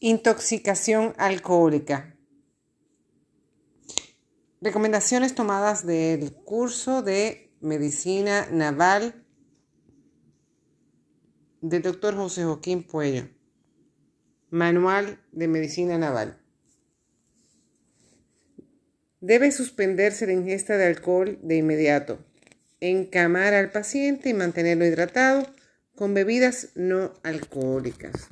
Intoxicación alcohólica. Recomendaciones tomadas del curso de medicina naval del doctor José Joaquín Puello. Manual de medicina naval. Debe suspenderse la ingesta de alcohol de inmediato. Encamar al paciente y mantenerlo hidratado con bebidas no alcohólicas.